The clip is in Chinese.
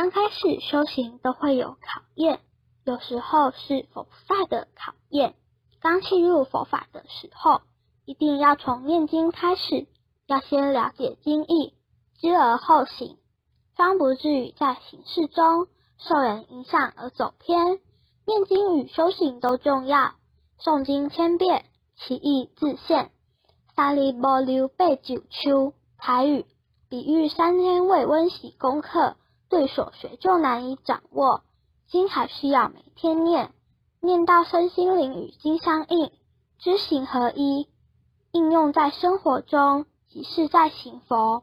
刚开始修行都会有考验，有时候是佛菩萨的考验。刚进入佛法的时候，一定要从念经开始，要先了解经义，知而后行，方不至于在行事中受人影响而走偏。念经与修行都重要，诵经千遍，其义自现。三里波流背九秋，台语比喻三天未温习功课，对所学就难以掌握。经还需要每天念，念到身心灵与经相应，知行合一，应用在生活中即是在行佛。